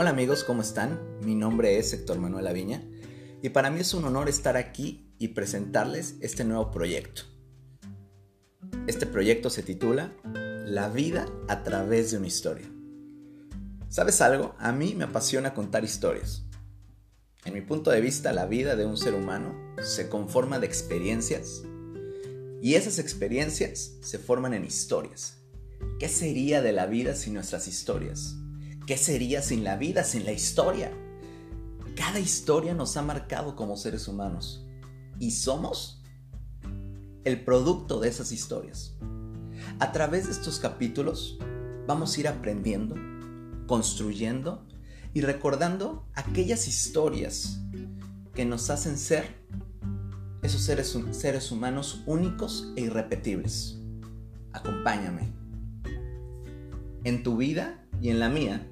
Hola amigos, ¿cómo están? Mi nombre es Héctor Manuel Aviña y para mí es un honor estar aquí y presentarles este nuevo proyecto. Este proyecto se titula La vida a través de una historia. ¿Sabes algo? A mí me apasiona contar historias. En mi punto de vista, la vida de un ser humano se conforma de experiencias y esas experiencias se forman en historias. ¿Qué sería de la vida sin nuestras historias? ¿Qué sería sin la vida, sin la historia? Cada historia nos ha marcado como seres humanos y somos el producto de esas historias. A través de estos capítulos vamos a ir aprendiendo, construyendo y recordando aquellas historias que nos hacen ser esos seres, seres humanos únicos e irrepetibles. Acompáñame. En tu vida y en la mía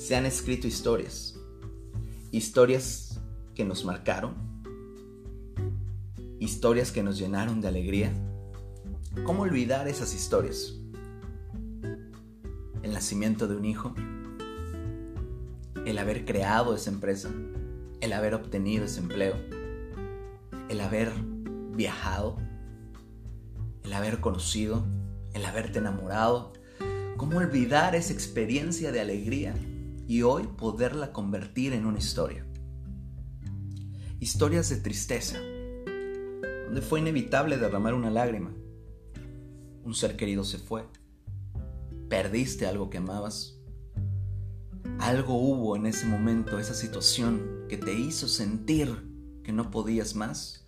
se han escrito historias. Historias que nos marcaron. Historias que nos llenaron de alegría. ¿Cómo olvidar esas historias? El nacimiento de un hijo. El haber creado esa empresa. El haber obtenido ese empleo el haber viajado, el haber conocido, el haberte enamorado. ¿Cómo olvidar esa experiencia de alegría y hoy poderla convertir en una historia? Historias de tristeza, donde fue inevitable derramar una lágrima. Un ser querido se fue. Perdiste algo que amabas. Algo hubo en ese momento, esa situación que te hizo sentir que no podías más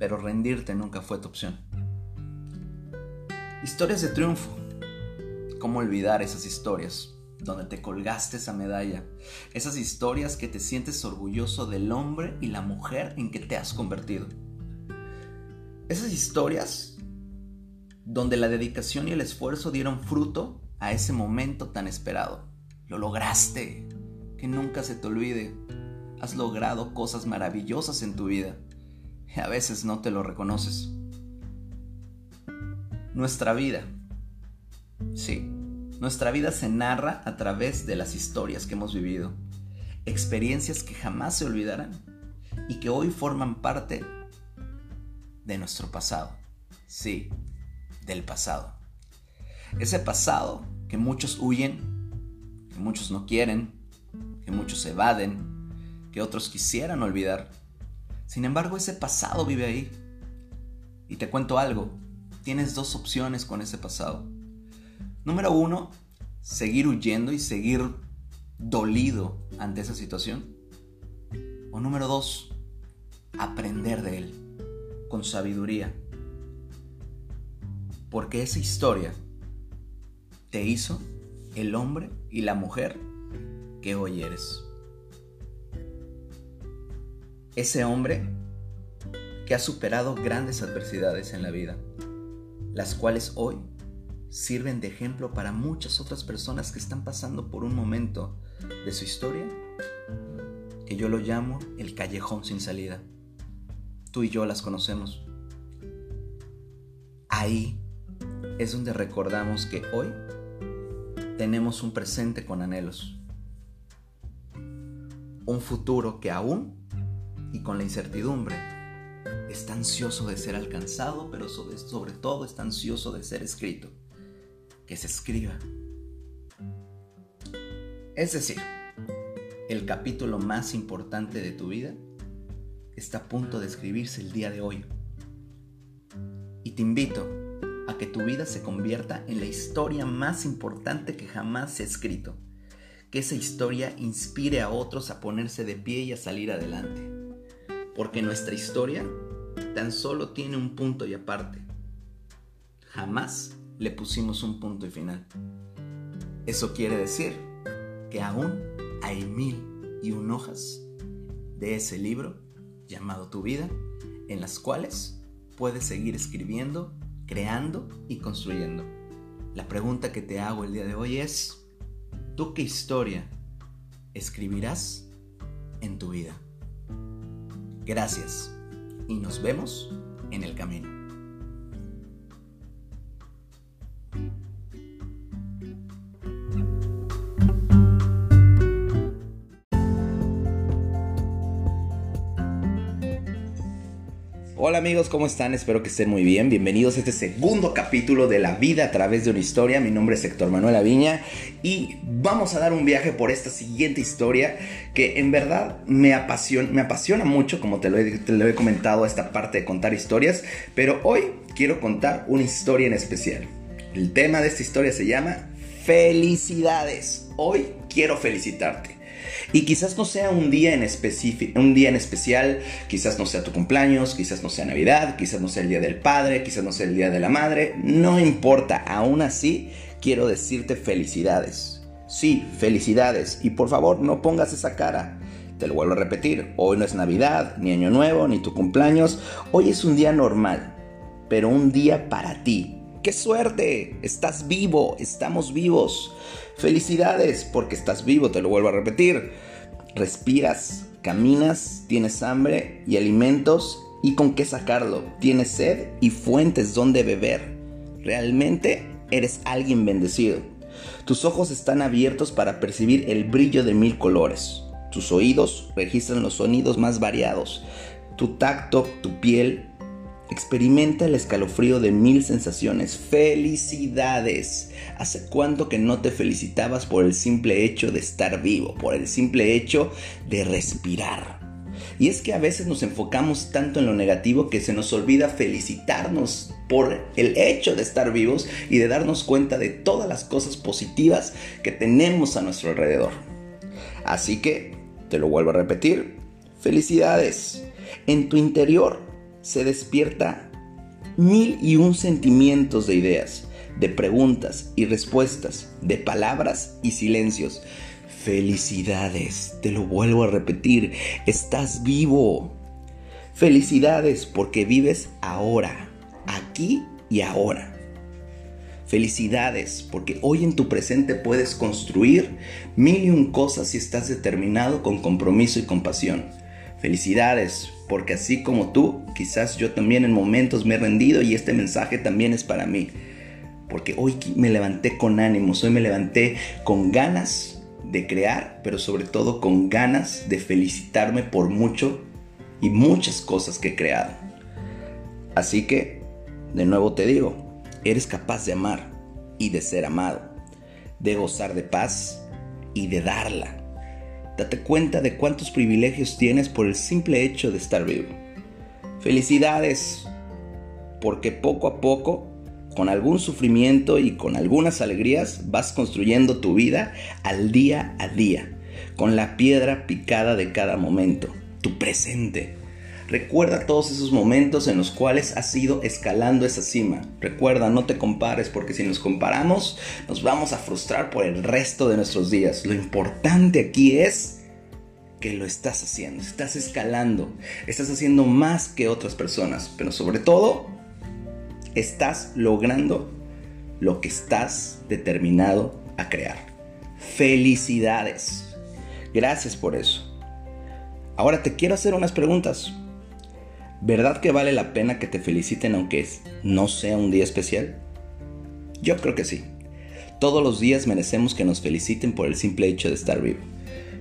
pero rendirte nunca fue tu opción. Historias de triunfo. ¿Cómo olvidar esas historias donde te colgaste esa medalla? Esas historias que te sientes orgulloso del hombre y la mujer en que te has convertido. Esas historias donde la dedicación y el esfuerzo dieron fruto a ese momento tan esperado. Lo lograste. Que nunca se te olvide. Has logrado cosas maravillosas en tu vida a veces no te lo reconoces. Nuestra vida, sí, nuestra vida se narra a través de las historias que hemos vivido, experiencias que jamás se olvidarán y que hoy forman parte de nuestro pasado, sí, del pasado. Ese pasado que muchos huyen, que muchos no quieren, que muchos evaden, que otros quisieran olvidar sin embargo, ese pasado vive ahí. Y te cuento algo, tienes dos opciones con ese pasado. Número uno, seguir huyendo y seguir dolido ante esa situación. O número dos, aprender de él con sabiduría. Porque esa historia te hizo el hombre y la mujer que hoy eres ese hombre que ha superado grandes adversidades en la vida, las cuales hoy sirven de ejemplo para muchas otras personas que están pasando por un momento de su historia que yo lo llamo el callejón sin salida. Tú y yo las conocemos. Ahí es donde recordamos que hoy tenemos un presente con anhelos, un futuro que aún y con la incertidumbre. Está ansioso de ser alcanzado, pero sobre, sobre todo está ansioso de ser escrito. Que se escriba. Es decir, el capítulo más importante de tu vida está a punto de escribirse el día de hoy. Y te invito a que tu vida se convierta en la historia más importante que jamás se ha escrito. Que esa historia inspire a otros a ponerse de pie y a salir adelante porque nuestra historia tan solo tiene un punto y aparte. Jamás le pusimos un punto y final. Eso quiere decir que aún hay mil y un hojas de ese libro llamado Tu vida, en las cuales puedes seguir escribiendo, creando y construyendo. La pregunta que te hago el día de hoy es, ¿tú qué historia escribirás en tu vida? Gracias y nos vemos en el camino. Hola amigos, ¿cómo están? Espero que estén muy bien. Bienvenidos a este segundo capítulo de La vida a través de una historia. Mi nombre es Héctor Manuel Aviña y vamos a dar un viaje por esta siguiente historia que en verdad me apasiona, me apasiona mucho, como te he, te lo he comentado, esta parte de contar historias, pero hoy quiero contar una historia en especial. El tema de esta historia se llama Felicidades. Hoy quiero felicitarte. Y quizás no sea un día en específico, un día en especial, quizás no sea tu cumpleaños, quizás no sea Navidad, quizás no sea el día del padre, quizás no sea el día de la madre, no importa, aún así quiero decirte felicidades. Sí, felicidades y por favor no pongas esa cara. Te lo vuelvo a repetir, hoy no es Navidad, ni Año Nuevo, ni tu cumpleaños, hoy es un día normal, pero un día para ti, ¡Qué suerte! Estás vivo, estamos vivos. Felicidades porque estás vivo, te lo vuelvo a repetir. Respiras, caminas, tienes hambre y alimentos y con qué sacarlo. Tienes sed y fuentes donde beber. Realmente eres alguien bendecido. Tus ojos están abiertos para percibir el brillo de mil colores. Tus oídos registran los sonidos más variados. Tu tacto, tu piel Experimenta el escalofrío de mil sensaciones. Felicidades. ¿Hace cuánto que no te felicitabas por el simple hecho de estar vivo, por el simple hecho de respirar? Y es que a veces nos enfocamos tanto en lo negativo que se nos olvida felicitarnos por el hecho de estar vivos y de darnos cuenta de todas las cosas positivas que tenemos a nuestro alrededor. Así que, te lo vuelvo a repetir, felicidades. En tu interior se despierta mil y un sentimientos de ideas, de preguntas y respuestas, de palabras y silencios. Felicidades, te lo vuelvo a repetir, estás vivo. Felicidades porque vives ahora, aquí y ahora. Felicidades porque hoy en tu presente puedes construir mil y un cosas si estás determinado con compromiso y compasión. Felicidades porque así como tú, quizás yo también en momentos me he rendido y este mensaje también es para mí. Porque hoy me levanté con ánimos, hoy me levanté con ganas de crear, pero sobre todo con ganas de felicitarme por mucho y muchas cosas que he creado. Así que, de nuevo te digo, eres capaz de amar y de ser amado, de gozar de paz y de darla Date cuenta de cuántos privilegios tienes por el simple hecho de estar vivo. Felicidades, porque poco a poco, con algún sufrimiento y con algunas alegrías, vas construyendo tu vida al día a día, con la piedra picada de cada momento, tu presente Recuerda todos esos momentos en los cuales has ido escalando esa cima. Recuerda, no te compares porque si nos comparamos nos vamos a frustrar por el resto de nuestros días. Lo importante aquí es que lo estás haciendo, estás escalando, estás haciendo más que otras personas, pero sobre todo estás logrando lo que estás determinado a crear. Felicidades. Gracias por eso. Ahora te quiero hacer unas preguntas. ¿Verdad que vale la pena que te feliciten aunque no sea un día especial? Yo creo que sí. Todos los días merecemos que nos feliciten por el simple hecho de estar vivo.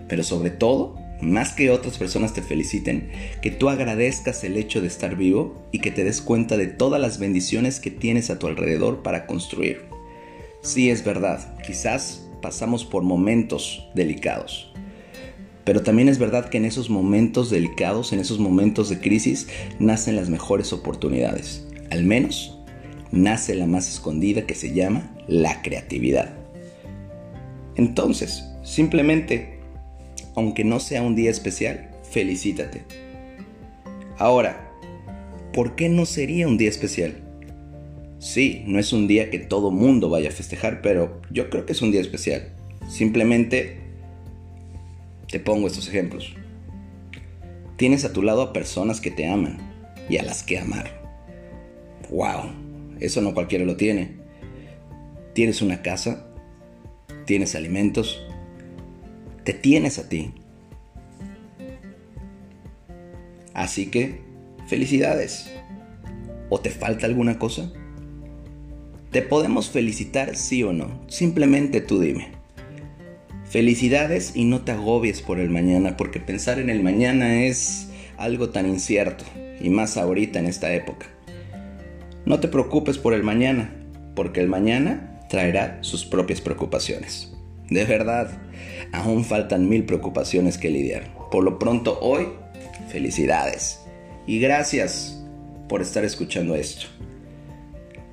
Pero sobre todo, más que otras personas te feliciten, que tú agradezcas el hecho de estar vivo y que te des cuenta de todas las bendiciones que tienes a tu alrededor para construir. Sí es verdad, quizás pasamos por momentos delicados, pero también es verdad que en esos momentos delicados, en esos momentos de crisis, nacen las mejores oportunidades. Al menos nace la más escondida que se llama la creatividad. Entonces, simplemente, aunque no sea un día especial, felicítate. Ahora, ¿por qué no sería un día especial? Sí, no es un día que todo mundo vaya a festejar, pero yo creo que es un día especial. Simplemente te pongo estos ejemplos. Tienes a tu lado a personas que te aman y a las que amar. ¡Wow! Eso no cualquiera lo tiene. Tienes una casa, tienes alimentos, te tienes a ti. Así que, felicidades. ¿O te falta alguna cosa? ¿Te podemos felicitar sí o no? Simplemente tú dime. Felicidades y no te agobies por el mañana, porque pensar en el mañana es algo tan incierto, y más ahorita en esta época. No te preocupes por el mañana, porque el mañana traerá sus propias preocupaciones. De verdad, aún faltan mil preocupaciones que lidiar. Por lo pronto hoy, felicidades. Y gracias por estar escuchando esto.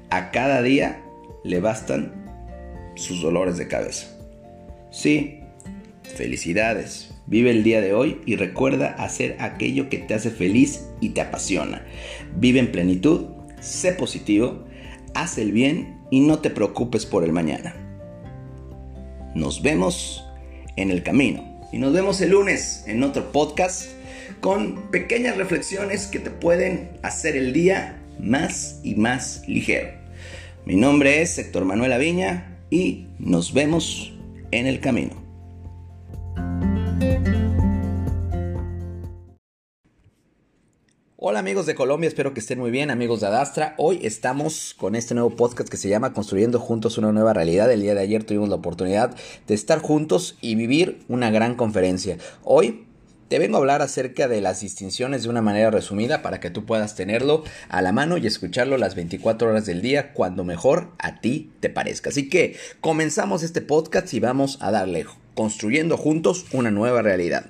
A cada día le bastan sus dolores de cabeza. Sí, felicidades. Vive el día de hoy y recuerda hacer aquello que te hace feliz y te apasiona. Vive en plenitud, sé positivo, haz el bien y no te preocupes por el mañana. Nos vemos en el camino y nos vemos el lunes en otro podcast con pequeñas reflexiones que te pueden hacer el día más y más ligero. Mi nombre es Héctor Manuel Aviña y nos vemos en el camino. Hola amigos de Colombia, espero que estén muy bien, amigos de Adastra. Hoy estamos con este nuevo podcast que se llama Construyendo Juntos una nueva realidad. El día de ayer tuvimos la oportunidad de estar juntos y vivir una gran conferencia. Hoy te vengo a hablar acerca de las distinciones de una manera resumida para que tú puedas tenerlo a la mano y escucharlo las 24 horas del día cuando mejor a ti te parezca. Así que comenzamos este podcast y vamos a darle construyendo juntos una nueva realidad.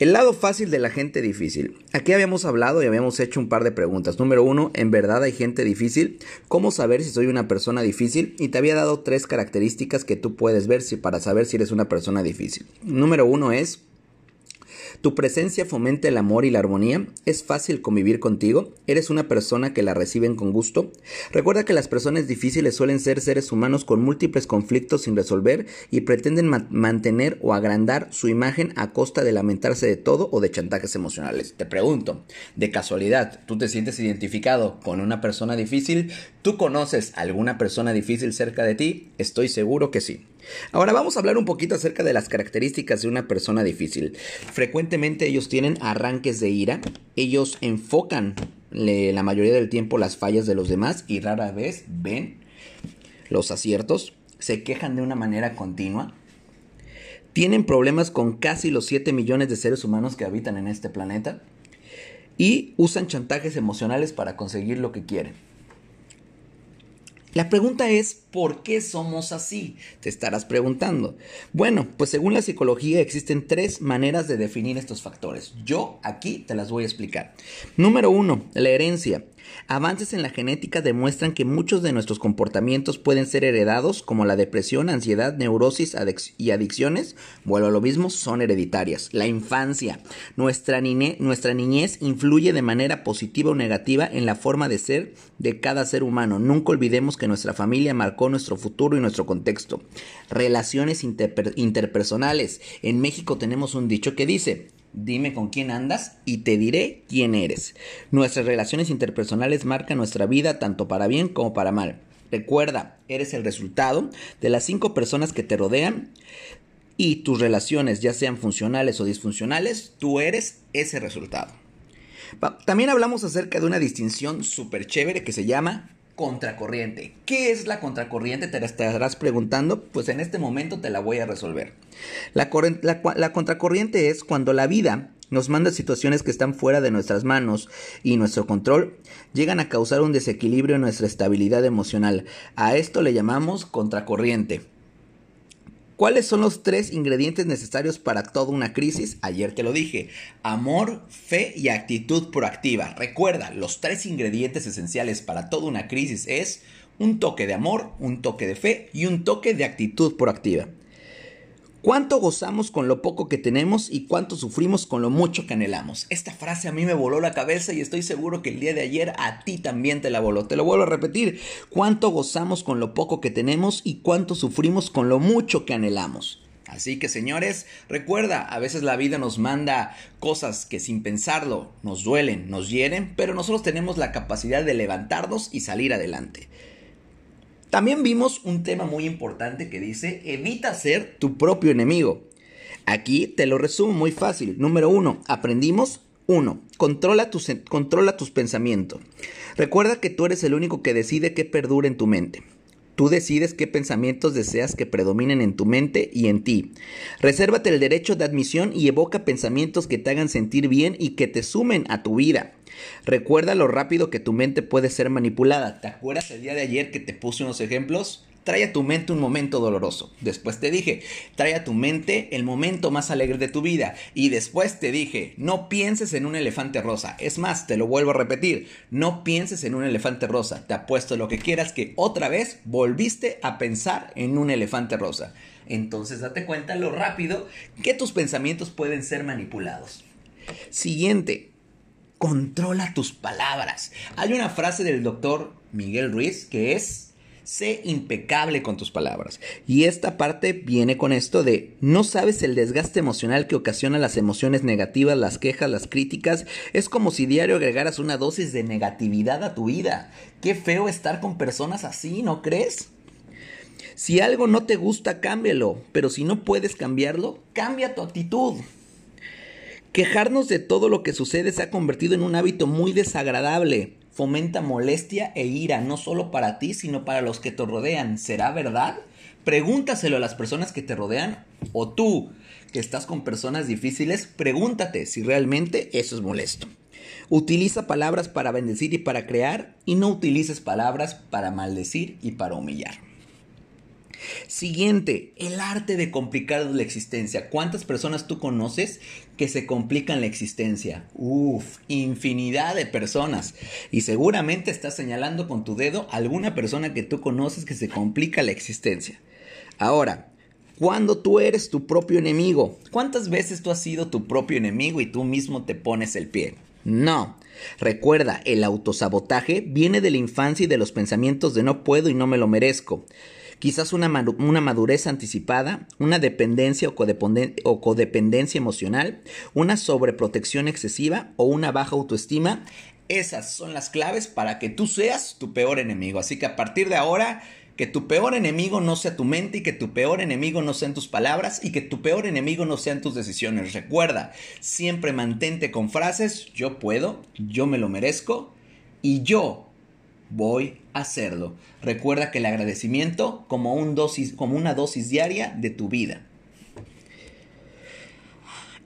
El lado fácil de la gente difícil. Aquí habíamos hablado y habíamos hecho un par de preguntas. Número uno, ¿en verdad hay gente difícil? ¿Cómo saber si soy una persona difícil? Y te había dado tres características que tú puedes ver si, para saber si eres una persona difícil. Número uno es tu presencia fomenta el amor y la armonía. Es fácil convivir contigo. Eres una persona que la reciben con gusto. Recuerda que las personas difíciles suelen ser seres humanos con múltiples conflictos sin resolver y pretenden mantener o agrandar su imagen a costa de lamentarse de todo o de chantajes emocionales. Te pregunto, de casualidad, ¿tú te sientes identificado con una persona difícil? ¿Tú conoces alguna persona difícil cerca de ti? Estoy seguro que sí. Ahora vamos a hablar un poquito acerca de las características de una persona difícil. Frecuentemente ellos tienen arranques de ira, ellos enfocan la mayoría del tiempo las fallas de los demás y rara vez ven los aciertos, se quejan de una manera continua, tienen problemas con casi los 7 millones de seres humanos que habitan en este planeta y usan chantajes emocionales para conseguir lo que quieren. La pregunta es, ¿por qué somos así? Te estarás preguntando. Bueno, pues según la psicología existen tres maneras de definir estos factores. Yo aquí te las voy a explicar. Número uno, la herencia. Avances en la genética demuestran que muchos de nuestros comportamientos pueden ser heredados, como la depresión, ansiedad, neurosis y adicciones, vuelvo a lo mismo, son hereditarias. La infancia. Nuestra, nuestra niñez influye de manera positiva o negativa en la forma de ser de cada ser humano. Nunca olvidemos que nuestra familia marcó nuestro futuro y nuestro contexto. Relaciones interpersonales. En México tenemos un dicho que dice, Dime con quién andas y te diré quién eres. Nuestras relaciones interpersonales marcan nuestra vida tanto para bien como para mal. Recuerda, eres el resultado de las cinco personas que te rodean y tus relaciones, ya sean funcionales o disfuncionales, tú eres ese resultado. También hablamos acerca de una distinción súper chévere que se llama contracorriente. ¿Qué es la contracorriente? Te estarás preguntando. Pues en este momento te la voy a resolver. La, la, contracorriente es cuando la vida nos manda situaciones que están fuera de nuestras manos y nuestro control, llegan a causar un desequilibrio en nuestra estabilidad emocional. A esto le llamamos contracorriente. ¿Cuáles son los tres ingredientes necesarios para toda una crisis? Ayer te lo dije. Amor, fe y actitud proactiva. Recuerda, los tres ingredientes esenciales para toda una crisis es un toque de amor, un toque de fe y un toque de actitud proactiva. ¿Cuánto gozamos con lo poco que tenemos y cuánto sufrimos con lo mucho que anhelamos? Esta frase a mí me voló la cabeza y estoy seguro que el día de ayer a ti también te la voló. Te lo vuelvo a repetir. ¿Cuánto gozamos con lo poco que tenemos y cuánto sufrimos con lo mucho que anhelamos? Así que señores, recuerda, a veces la vida nos manda cosas que sin pensarlo nos duelen, nos hieren, pero nosotros tenemos la capacidad de levantarnos y salir adelante. También vimos un tema muy importante que dice, evita ser tu propio enemigo. Aquí te lo resumo muy fácil. Número uno, aprendimos. Uno, controla tus, controla tus pensamientos. Recuerda que tú eres el único que decide qué perdura en tu mente. Tú decides qué pensamientos deseas que predominen en tu mente y en ti. Resérvate el derecho de admisión y evoca pensamientos que te hagan sentir bien y que te sumen a tu vida. Recuerda lo rápido que tu mente puede ser manipulada. ¿Te acuerdas el día de ayer que te puse unos ejemplos? Trae a tu mente un momento doloroso. Después te dije, trae a tu mente el momento más alegre de tu vida. Y después te dije, no pienses en un elefante rosa. Es más, te lo vuelvo a repetir, no pienses en un elefante rosa. Te apuesto lo que quieras que otra vez volviste a pensar en un elefante rosa. Entonces date cuenta lo rápido que tus pensamientos pueden ser manipulados. Siguiente, controla tus palabras. Hay una frase del doctor Miguel Ruiz que es Sé impecable con tus palabras. Y esta parte viene con esto de no sabes el desgaste emocional que ocasiona las emociones negativas, las quejas, las críticas. Es como si diario agregaras una dosis de negatividad a tu vida. Qué feo estar con personas así, ¿no crees? Si algo no te gusta, cámbialo. Pero si no puedes cambiarlo, cambia tu actitud. Quejarnos de todo lo que sucede se ha convertido en un hábito muy desagradable fomenta molestia e ira, no solo para ti, sino para los que te rodean. ¿Será verdad? Pregúntaselo a las personas que te rodean o tú, que estás con personas difíciles, pregúntate si realmente eso es molesto. Utiliza palabras para bendecir y para crear y no utilices palabras para maldecir y para humillar. Siguiente, el arte de complicar la existencia. ¿Cuántas personas tú conoces que se complican la existencia? Uf, infinidad de personas. Y seguramente estás señalando con tu dedo alguna persona que tú conoces que se complica la existencia. Ahora, cuando tú eres tu propio enemigo, ¿cuántas veces tú has sido tu propio enemigo y tú mismo te pones el pie? No. Recuerda, el autosabotaje viene de la infancia y de los pensamientos de no puedo y no me lo merezco quizás una, madurez anticipada, una dependencia o, o codependencia emocional, una sobreprotección excesiva o una baja autoestima. Esas son las claves para que tú seas tu peor enemigo. Así que a partir de ahora, que tu peor enemigo no sea tu mente y que tu peor enemigo no sean tus palabras y que tu peor enemigo no sean tus decisiones. Recuerda, siempre mantente con frases, yo puedo, yo me lo merezco y yo voy a hacerlo. Recuerda que el agradecimiento como, un una dosis diaria de tu vida.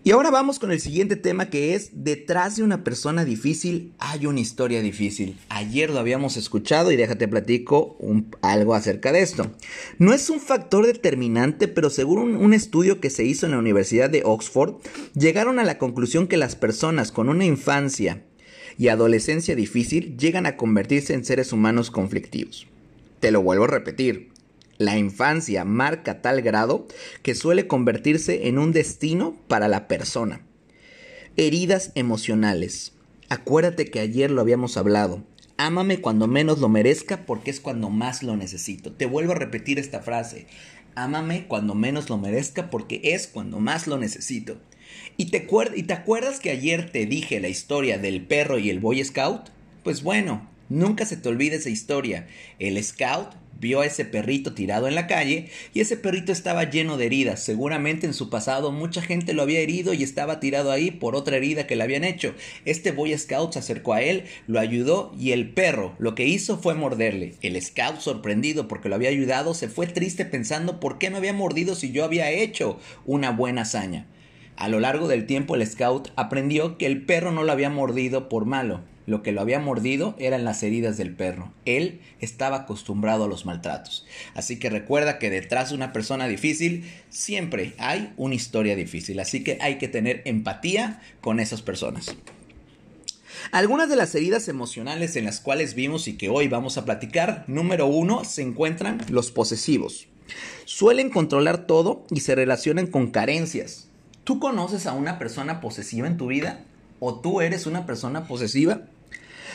Y ahora vamos con el siguiente tema que es, detrás de una persona difícil hay una historia difícil. Ayer lo habíamos escuchado y déjate platico algo acerca de esto. No es un factor determinante, pero según un estudio que se hizo en la Universidad de Oxford, llegaron a la conclusión que las personas con una infancia y adolescencia difícil llegan a convertirse en seres humanos conflictivos. Te lo vuelvo a repetir. La infancia marca tal grado que suele convertirse en un destino para la persona. Heridas emocionales. Acuérdate que ayer lo habíamos hablado. Ámame cuando menos lo merezca porque es cuando más lo necesito. Te vuelvo a repetir esta frase. Ámame cuando menos lo merezca porque es cuando más lo necesito. ¿Y te, ¿Y te acuerdas que ayer te dije la historia del perro y el Boy Scout? Pues bueno, nunca se te olvide esa historia. El Scout vio a ese perrito tirado en la calle y ese perrito estaba lleno de heridas. Seguramente en su pasado mucha gente lo había herido y estaba tirado ahí por otra herida que le habían hecho. Este Boy Scout se acercó a él, lo ayudó y el perro lo que hizo fue morderle. El Scout, sorprendido porque lo había ayudado, se fue triste pensando por qué me había mordido si yo había hecho una buena hazaña. A lo largo del tiempo el scout aprendió que el perro no lo había mordido por malo, lo que lo había mordido eran las heridas del perro. Él estaba acostumbrado a los maltratos. Así que recuerda que detrás de una persona difícil siempre hay una historia difícil. Así que hay que tener empatía con esas personas. Algunas de las heridas emocionales en las cuales vimos y que hoy vamos a platicar, número uno, se encuentran los posesivos. Suelen controlar todo y se relacionan con carencias. ¿Tú conoces a una persona posesiva en tu vida? ¿O tú eres una persona posesiva?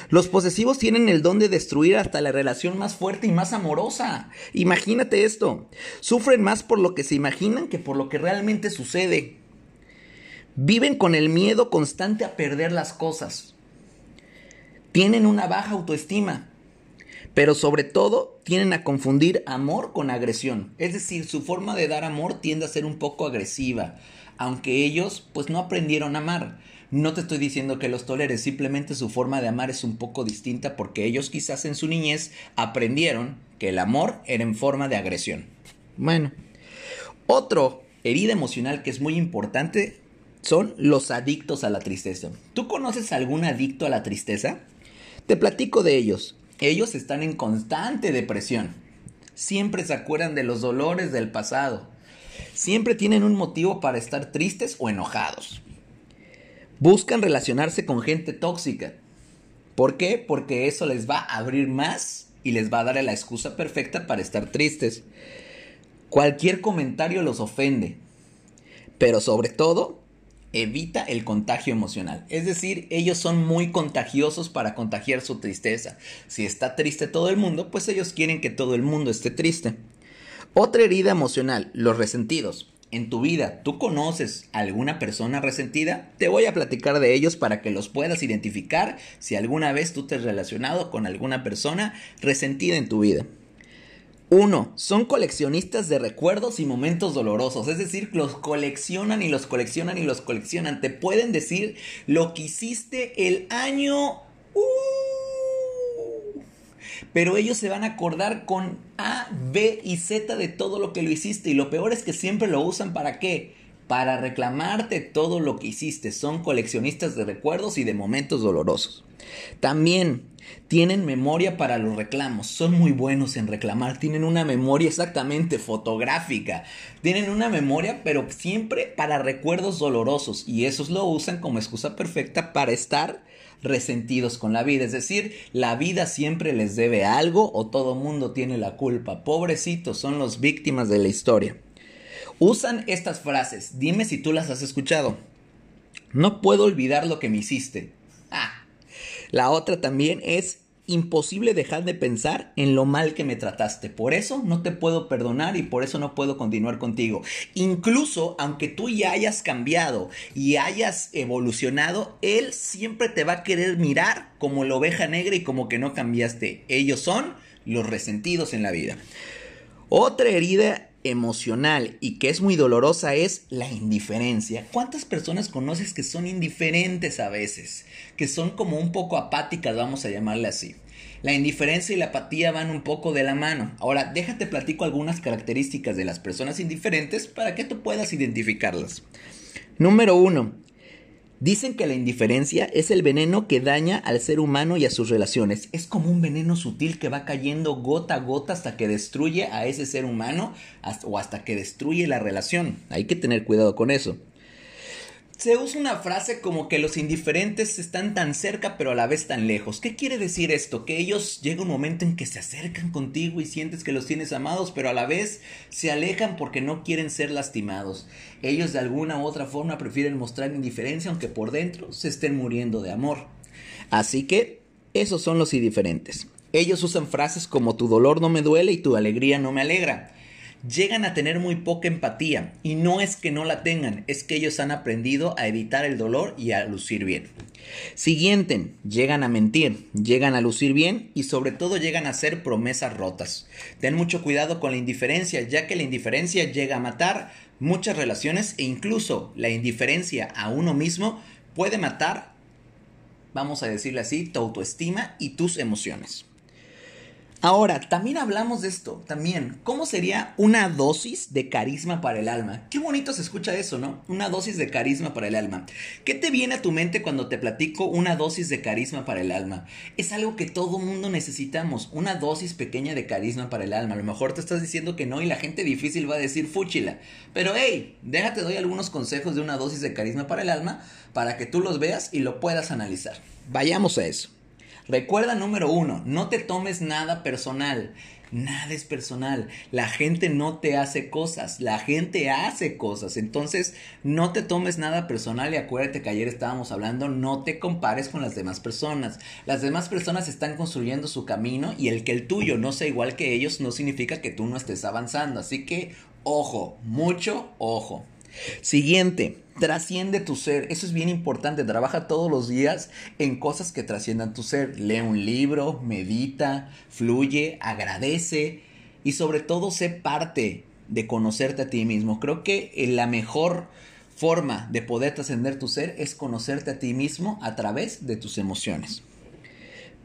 Los posesivos tienen el don de destruir hasta la relación más fuerte y más amorosa. Imagínate esto. Sufren más por lo que se imaginan que por lo que realmente sucede. Viven con el miedo constante a perder las cosas. Tienen una baja autoestima. Pero sobre todo tienen a confundir amor con agresión. Es decir, su forma de dar amor tiende a ser un poco agresiva aunque ellos pues no aprendieron a amar. No te estoy diciendo que los toleres, simplemente su forma de amar es un poco distinta porque ellos quizás en su niñez aprendieron que el amor era en forma de agresión. Bueno, otro herida emocional que es muy importante son los adictos a la tristeza. ¿Tú conoces algún adicto a la tristeza? Te platico de ellos. Ellos están en constante depresión. Siempre se acuerdan de los dolores del pasado. Siempre tienen un motivo para estar tristes o enojados. Buscan relacionarse con gente tóxica. ¿Por qué? Porque eso les va a abrir más y les va a dar la excusa perfecta para estar tristes. Cualquier comentario los ofende. Pero sobre todo, evita el contagio emocional. Es decir, ellos son muy contagiosos para contagiar su tristeza. Si está triste todo el mundo, pues ellos quieren que todo el mundo esté triste. Otra herida emocional, los resentidos. En tu vida, ¿tú conoces alguna persona resentida? Te voy a platicar de ellos para que los puedas identificar si alguna vez tú te has relacionado con alguna persona resentida en tu vida. Uno, son coleccionistas de recuerdos y momentos dolorosos, es decir, los coleccionan y los coleccionan y los coleccionan. Te pueden decir lo que hiciste el año... Uh, pero ellos se van a acordar con A, B y Z de todo lo que lo hiciste. Y lo peor es que siempre lo usan para qué? Para reclamarte todo lo que hiciste. Son coleccionistas de recuerdos y de momentos dolorosos. También tienen memoria para los reclamos, son muy buenos en reclamar, tienen una memoria exactamente fotográfica, tienen una memoria pero siempre para recuerdos dolorosos y esos lo usan como excusa perfecta para estar resentidos con la vida, es decir, la vida siempre les debe algo o todo mundo tiene la culpa, pobrecitos, son los víctimas de la historia. Usan estas frases, dime si tú las has escuchado. No puedo olvidar lo que me hiciste. Ah, la otra también es imposible dejar de pensar en lo mal que me trataste. Por eso no te puedo perdonar y por eso no puedo continuar contigo. Incluso aunque tú ya hayas cambiado y hayas evolucionado, él siempre te va a querer mirar como la oveja negra y como que no cambiaste. Ellos son los resentidos en la vida. Otra herida emocional y que es muy dolorosa es la indiferencia. ¿Cuántas personas conoces que son indiferentes a veces? Que son como un poco apáticas, vamos a llamarle así. La indiferencia y la apatía van un poco de la mano. Ahora, déjate platico algunas características de las personas indiferentes para que tú puedas identificarlas. Número uno, Dicen que la indiferencia es el veneno que daña al ser humano y a sus relaciones. Es como un veneno sutil que va cayendo gota a gota hasta que destruye a ese ser humano o hasta que destruye la relación. Hay que tener cuidado con eso se usa una frase como que los indiferentes están tan cerca pero a la vez tan lejos. ¿Qué quiere decir esto? Que ellos llega un momento en que se acercan contigo y sientes que los tienes amados, pero a la vez se alejan porque no quieren ser lastimados. Ellos de alguna u otra forma prefieren mostrar indiferencia aunque por dentro se estén muriendo de amor. Así que esos son los indiferentes. Ellos usan frases como tu dolor no me duele y tu alegría no me alegra llegan a tener muy poca empatía y no es que no la tengan, es que ellos han aprendido a evitar el dolor y a lucir bien. Siguiente, llegan a mentir, llegan a lucir bien y sobre todo llegan a hacer promesas rotas. Ten mucho cuidado con la indiferencia, ya que la indiferencia llega a matar muchas relaciones e incluso la indiferencia a uno mismo puede matar, vamos a decirle así, tu autoestima y tus emociones. Ahora, también hablamos de esto, también, ¿cómo sería una dosis de carisma para el alma? Qué bonito se escucha eso, ¿no? Una dosis de carisma para el alma. ¿Qué te viene a tu mente cuando te platico una dosis de carisma para el alma? Es algo que todo mundo necesitamos, una dosis pequeña de carisma para el alma. A lo mejor te estás diciendo que no y la gente difícil va a decir fúchila. Pero hey, déjate doy algunos consejos de una dosis de carisma para el alma para que tú los veas y lo puedas analizar. Vayamos a eso. Recuerda número uno, no te tomes nada personal. Nada es personal. La gente no te hace cosas, la gente hace cosas. Entonces, no te tomes nada personal y acuérdate que ayer estábamos hablando, no te compares con las demás personas. Las demás personas están construyendo su camino y el que el tuyo no sea igual que ellos no significa que tú no estés avanzando. Así que, ojo, mucho ojo. Siguiente, trasciende tu ser. Eso es bien importante. Trabaja todos los días en cosas que trasciendan tu ser. Lee un libro, medita, fluye, agradece y sobre todo sé parte de conocerte a ti mismo. Creo que la mejor forma de poder trascender tu ser es conocerte a ti mismo a través de tus emociones.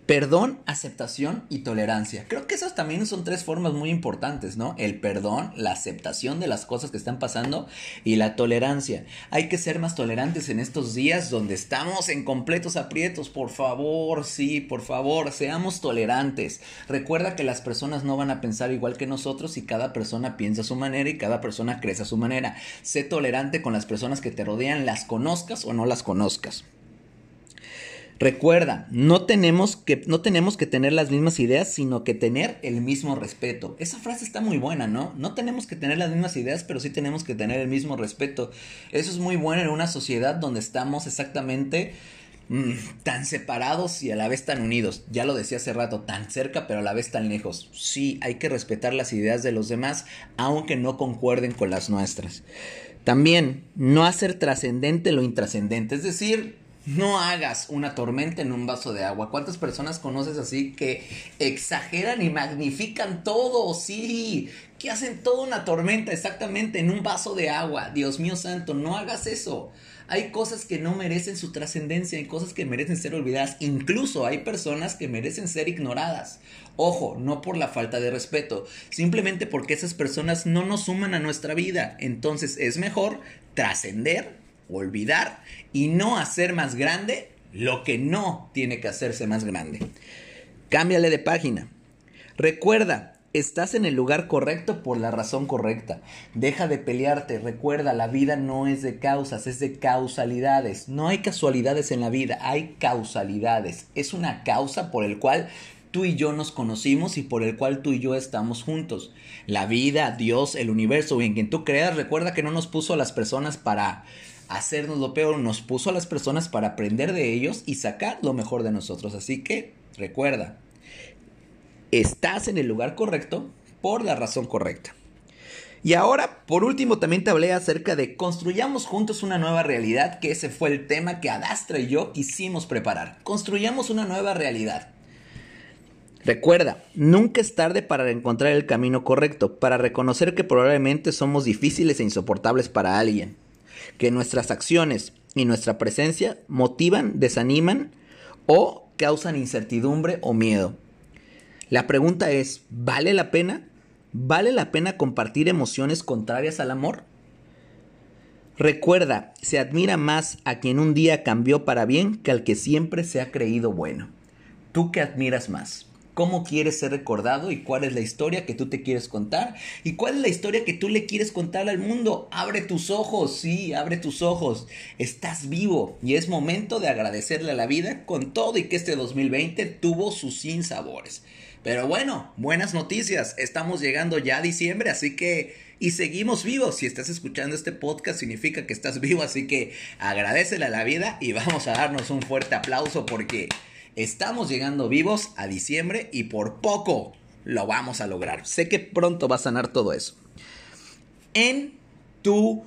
Perdón, aceptación y tolerancia. Creo que esas también son tres formas muy importantes, ¿no? El perdón, la aceptación de las cosas que están pasando y la tolerancia. Hay que ser más tolerantes en estos días donde estamos en completos aprietos. Por favor, sí, por favor, seamos tolerantes. Recuerda que las personas no van a pensar igual que nosotros y cada persona piensa a su manera y cada persona crece a su manera. Sé tolerante con las personas que te rodean, las conozcas o no las conozcas. Recuerda, no tenemos, que, no tenemos que tener las mismas ideas, sino que tener el mismo respeto. Esa frase está muy buena, ¿no? No tenemos que tener las mismas ideas, pero sí tenemos que tener el mismo respeto. Eso es muy bueno en una sociedad donde estamos exactamente mm, tan separados y a la vez tan unidos. Ya lo decía hace rato, tan cerca pero a la vez tan lejos. Sí, hay que respetar las ideas de los demás, aunque no concuerden con las nuestras. También, no hacer trascendente lo intrascendente, es decir, no hagas una tormenta en un vaso de agua. ¿Cuántas personas conoces así que exageran y magnifican todo? Sí, que hacen toda una tormenta exactamente en un vaso de agua. Dios mío santo, no hagas eso. Hay cosas que no merecen su trascendencia, hay cosas que merecen ser olvidadas. Incluso hay personas que merecen ser ignoradas. Ojo, no por la falta de respeto, simplemente porque esas personas no nos suman a nuestra vida. Entonces es mejor trascender olvidar y no hacer más grande lo que no tiene que hacerse más grande. Cámbiale de página. Recuerda, estás en el lugar correcto por la razón correcta. Deja de pelearte. Recuerda, la vida no es de causas, es de causalidades. No hay casualidades en la vida, hay causalidades. Es una causa por el cual tú y yo nos conocimos y por el cual tú y yo estamos juntos. La vida, Dios, el universo y en quien tú creas, recuerda que no nos puso a las personas para hacernos lo peor, nos puso a las personas para aprender de ellos y sacar lo mejor de nosotros. Así que recuerda, estás en el lugar correcto por la razón correcta. Y ahora, por último, también te hablé acerca de construyamos juntos una nueva realidad, que ese fue el tema que Adastra y yo quisimos preparar. Construyamos una nueva realidad. Recuerda, nunca es tarde para encontrar el camino correcto, para reconocer que probablemente somos difíciles e insoportables para alguien que nuestras acciones y nuestra presencia motivan, desaniman o causan incertidumbre o miedo. La pregunta es, ¿vale la pena? ¿Vale la pena compartir emociones contrarias al amor? Recuerda, se admira más a quien un día cambió para bien que al que siempre se ha creído bueno. ¿Tú qué admiras más? Cómo quieres ser recordado y cuál es la historia que tú te quieres contar y cuál es la historia que tú le quieres contar al mundo. Abre tus ojos, sí, abre tus ojos. Estás vivo y es momento de agradecerle a la vida con todo y que este 2020 tuvo sus sinsabores. Pero bueno, buenas noticias. Estamos llegando ya a diciembre, así que y seguimos vivos. Si estás escuchando este podcast significa que estás vivo, así que agradecele a la vida y vamos a darnos un fuerte aplauso porque Estamos llegando vivos a diciembre y por poco lo vamos a lograr. Sé que pronto va a sanar todo eso. En tu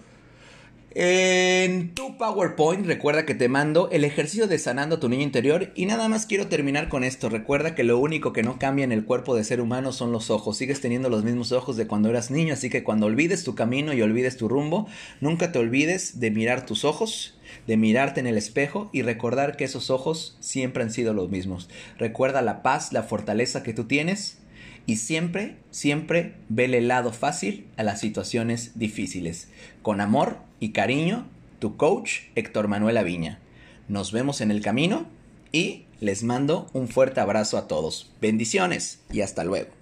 en tu PowerPoint recuerda que te mando el ejercicio de sanando tu niño interior y nada más quiero terminar con esto. Recuerda que lo único que no cambia en el cuerpo de ser humano son los ojos. Sigues teniendo los mismos ojos de cuando eras niño, así que cuando olvides tu camino y olvides tu rumbo, nunca te olvides de mirar tus ojos, de mirarte en el espejo y recordar que esos ojos siempre han sido los mismos. Recuerda la paz, la fortaleza que tú tienes y siempre, siempre vele el lado fácil a las situaciones difíciles. Con amor y cariño, tu coach Héctor Manuel Aviña. Nos vemos en el camino y les mando un fuerte abrazo a todos. Bendiciones y hasta luego.